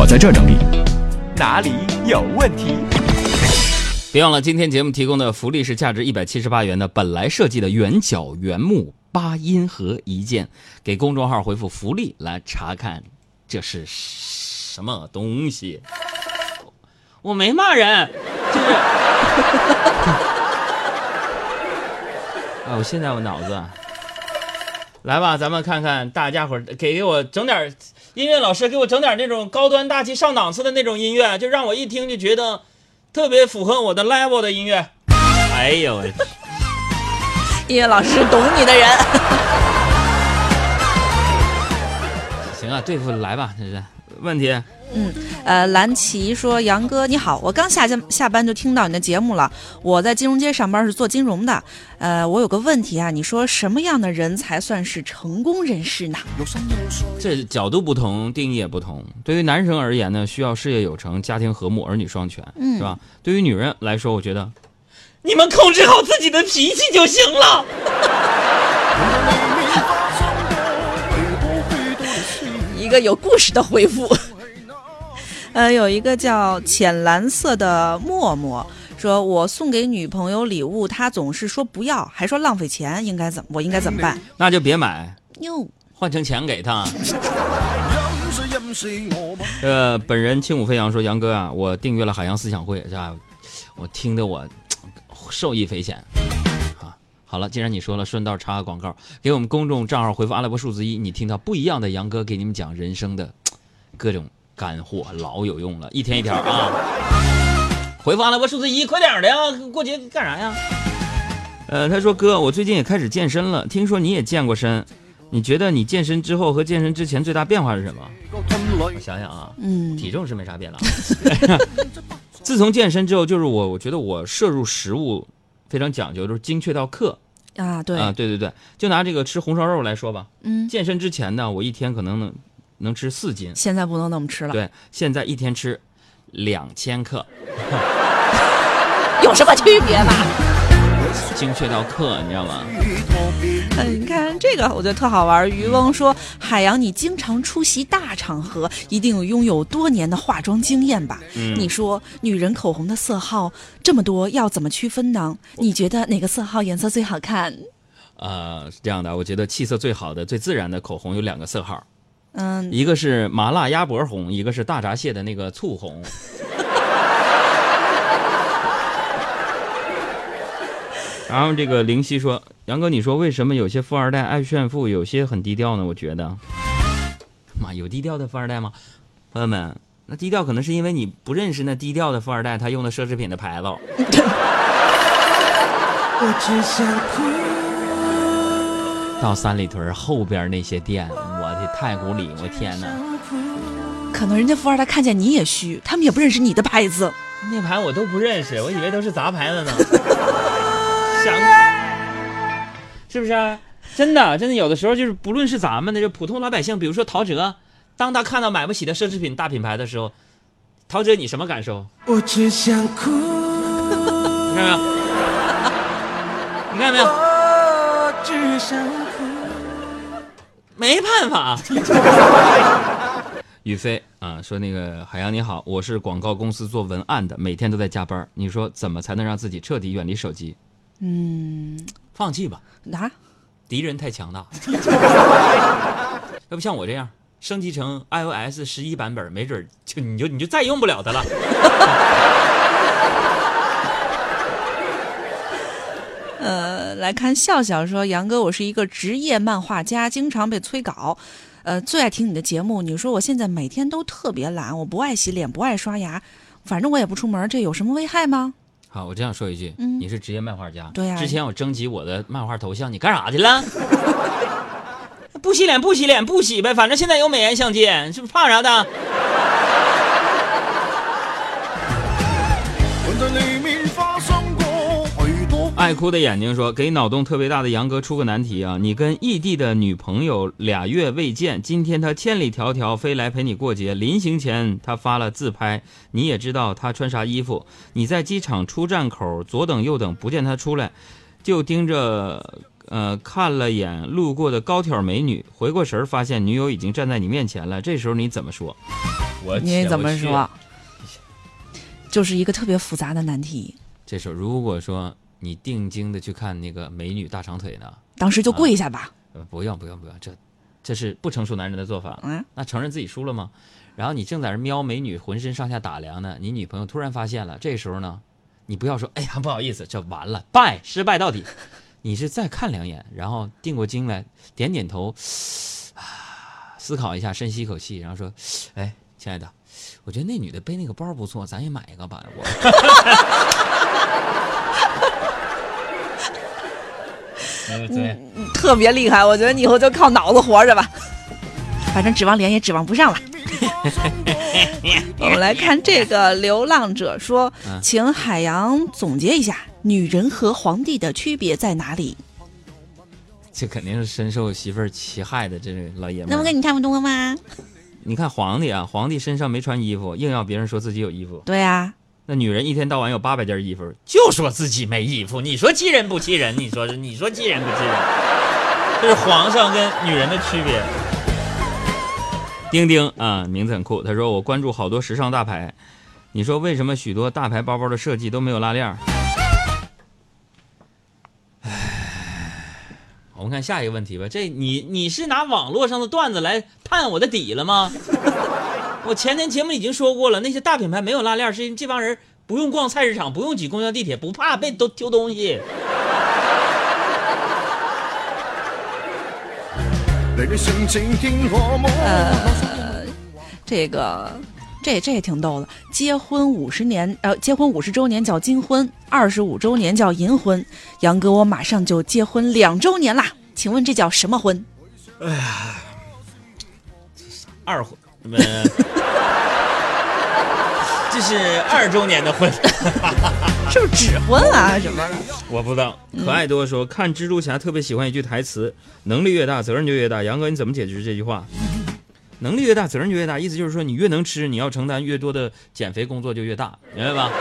我在这儿整理。哪里有问题？别忘了，今天节目提供的福利是价值一百七十八元的本来设计的圆角原木八音盒一件，给公众号回复“福利”来查看这是什么东西。我没骂人，就是。啊，我现在我脑子，来吧，咱们看看大家伙儿给给我整点音乐，老师给我整点那种高端大气上档次的那种音乐，就让我一听就觉得特别符合我的 level 的音乐。哎呦喂！音乐老师懂你的人。行啊，对付来吧，这是问题。嗯，呃，蓝旗说：“杨哥你好，我刚下下下班就听到你的节目了。我在金融街上班，是做金融的。呃，我有个问题啊，你说什么样的人才算是成功人士呢？这角度不同，定义也不同。对于男生而言呢，需要事业有成、家庭和睦、儿女双全，嗯是吧？对于女人来说，我觉得你们控制好自己的脾气就行了。一个有故事的回复。呃，有一个叫浅蓝色的默默说，我送给女朋友礼物，她总是说不要，还说浪费钱，应该怎么？我应该怎么办？那就别买，哟，换成钱给他。呃，本人轻舞飞扬说：“杨哥啊，我订阅了海洋思想会，是吧？我听得我受益匪浅啊。好了，既然你说了，顺道插个广告，给我们公众账号回复阿拉伯数字一，你听到不一样的杨哥给你们讲人生的各种干货，老有用了，一天一条啊。回复阿拉伯数字一，快点儿的呀！过节干啥呀？呃，他说哥，我最近也开始健身了，听说你也健过身，你觉得你健身之后和健身之前最大变化是什么？我想想啊，嗯，体重是没啥变了。自从健身之后，就是我，我觉得我摄入食物非常讲究，就是精确到克啊，对，啊。对对对，就拿这个吃红烧肉来说吧，嗯，健身之前呢，我一天可能能能吃四斤，现在不能那么吃了，对，现在一天吃两千克，有什么区别吗？精确到克，你知道吗？嗯，你看这个，我觉得特好玩。渔翁说：“海洋，你经常出席大场合，一定拥有多年的化妆经验吧？嗯你说，女人口红的色号这么多，要怎么区分呢？你觉得哪个色号颜色最好看？呃，是这样的，我觉得气色最好的、最自然的口红有两个色号，嗯，一个是麻辣鸭脖红，一个是大闸蟹的那个醋红。然后这个灵犀说：“杨哥，你说为什么有些富二代爱炫富，有些很低调呢？我觉得，妈有低调的富二代吗？朋友们，那低调可能是因为你不认识那低调的富二代，他用的奢侈品的牌子。到三里屯后边那些店，我的太古里，我天哪！可能人家富二代看见你也虚，他们也不认识你的牌子。那牌我都不认识，我以为都是杂牌子呢。想，是不是啊？真的，真的，有的时候就是不论是咱们的就普通老百姓，比如说陶喆，当他看到买不起的奢侈品大品牌的时候，陶喆你什么感受？我只想哭，你看到没有？你看到没有？我只想哭。没办法。宇飞啊，说那个海洋你好，我是广告公司做文案的，每天都在加班。你说怎么才能让自己彻底远离手机？嗯，放弃吧，啊，敌人太强大。要不像我这样升级成 iOS 十一版本，没准就你就你就再用不了它了。呃，来看笑笑说：“杨哥，我是一个职业漫画家，经常被催稿。呃，最爱听你的节目。你说我现在每天都特别懒，我不爱洗脸，不爱刷牙，反正我也不出门，这有什么危害吗？好，我这样说一句，嗯你是职业漫画家，对呀之前我征集我的漫画头像，你干啥去了？不洗脸，不洗脸，不洗呗，反正现在有美颜相机，是不是怕啥的？爱哭的眼睛说：“给脑洞特别大的杨哥出个难题啊！你跟异地的女朋友俩月未见，今天她千里迢迢飞来陪你过节，临行前她发了自拍，你也知道她穿啥衣服。你在机场出站口左等右等不见她出来，就盯着呃看了眼路过的高挑美女，回过神儿发现女友已经站在你面前了，这时候你怎么说？我你怎么说？就是一个特别复杂的难题，这时候如果说你定睛的去看那个美女大长腿呢，当时就跪下吧。呃，不用不用不用，这这是不成熟男人的做法。嗯，那承认自己输了吗？然后你正在这瞄美女浑身上下打量呢，你女朋友突然发现了，这时候呢，你不要说哎呀不好意思，这完了，败失败到底。你是再看两眼，然后定过睛来，点点头，啊，思考一下，深吸一口气，然后说，哎，亲爱的，我觉得那女的背那个包不错，咱也买一个吧。我。哎怎么样？特别厉害，我觉得你以后就靠脑子活着吧。反正指望脸也指望不上了。我们来看这个流浪者说嗯：“请海洋总结一下，女人和皇帝的区别在哪里这肯定是深受媳妇儿其害的这个老爷？”们。那不跟你差不多吗？你看皇帝啊，皇帝身上没穿衣服，硬要别人说自己有衣服。对啊，那女人一天到晚有八百件衣服，就说自己没衣服，你说气人不气人？你说是？你说气人不气人？这是皇上跟女人的区别。丁丁啊，名字很酷。他说我关注好多时尚大牌，你说为什么许多大牌包包的设计都没有拉链？唉，我们看下一个问题吧。这你你是拿网络上的段子来探我的底了吗？我前天节目已经说过了，那些大品牌没有拉链，是因为这帮人不用逛菜市场，不用挤公交地铁，不怕被都丢东西。你嘅性情天可摸。这个这这也挺逗的。结婚五十年，呃，结婚五十周年叫金婚，二十五周年叫银婚。杨哥，我马上就结婚两周年啦，请问这叫什么婚？哎呀二婚，呃，这是二周年的婚，是不是指婚啊什么的？我不知道。可爱多说，看蜘蛛侠特别喜欢一句台词：“能力越大，责任就越大。”杨哥，你怎么解释这句话？能力越大，责任就越大，意思就是说，你越能吃，你要承担越多的减肥工作就越大，明白吧？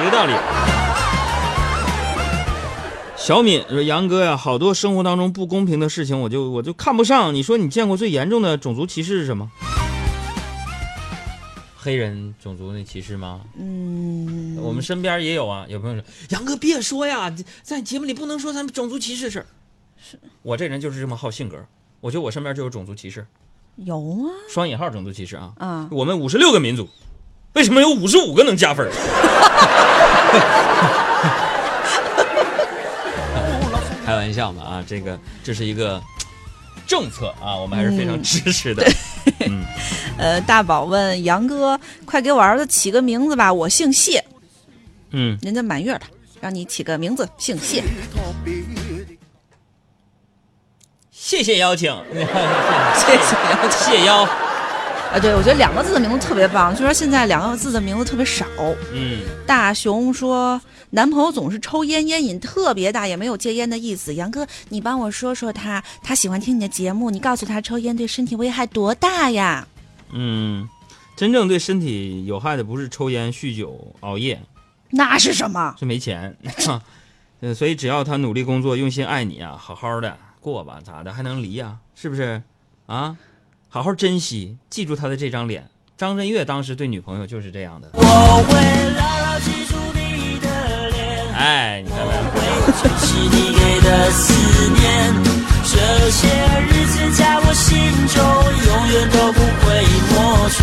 一个道理。小敏说：“杨哥呀，好多生活当中不公平的事情，我就我就看不上。你说你见过最严重的种族歧视是什么？黑人种族那歧视吗？嗯，我们身边也有啊。有朋友说：杨哥别说呀，在节目里不能说咱们种族歧视事儿。是我这人就是这么好性格，我觉得我身边就有种族歧视，有啊？双引号种族歧视啊。啊，我们五十六个民族，为什么有五十五个能加分儿？开玩笑嘛啊，这个这是一个政策啊，我们还是非常支持的。嗯，呃，大宝问杨哥，快给我儿子起个名字吧，我姓谢，嗯，人家满月了，让你起个名字，姓谢。谢谢邀请，谢谢邀请。谢邀，啊，对，我觉得两个字的名字特别棒，就说现在两个字的名字特别少。嗯，大熊说，男朋友总是抽烟，烟瘾特别大，也没有戒烟的意思。杨哥，你帮我说说他，他喜欢听你的节目，你告诉他抽烟对身体危害多大呀？嗯，真正对身体有害的不是抽烟、酗酒、熬夜，那是什么？是没钱。嗯，所以只要他努力工作，用心爱你啊，好好的过吧，咋的还能离呀、是不是？啊，好好珍惜，记住他的这张脸。张震岳当时对女朋友就是这样的。我会牢牢记住你的脸，哎，你看看，会珍惜你给的思念。这些日子在我心中永远都不会抹去。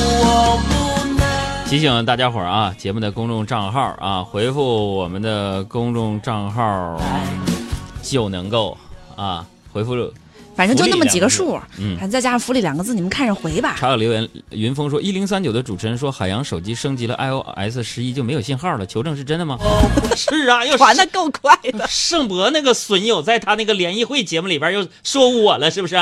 我不能。提醒大家伙儿啊，节目的公众账号啊，回复我们的公众账号就能够啊，回复反正就那么几个数，嗯还再加上福利两个字，你们看着回吧。查有留言，云峰说一零三九的主持人说海洋手机升级了 iOS 十一就没有信号了，求证是真的吗？是啊，又传的够快的。盛博那个损友在他那个联谊会节目里边又说我了，是不是、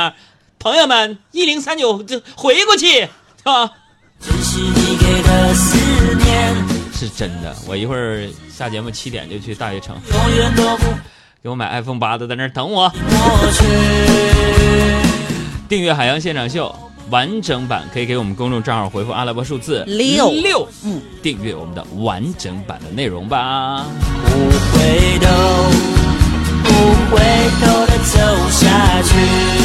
朋友们，一零三九就回过去啊，珍惜你给的思念，是真的。我一会儿下节目七点就去大悦城，永远都不给我买 iPhone 八的，在那儿等我。订阅海洋现场秀完整版，可以给我们公众账号回复阿拉伯数字六六，嗯，订阅我们的完整版的内容吧。不回头，不回头的走下去。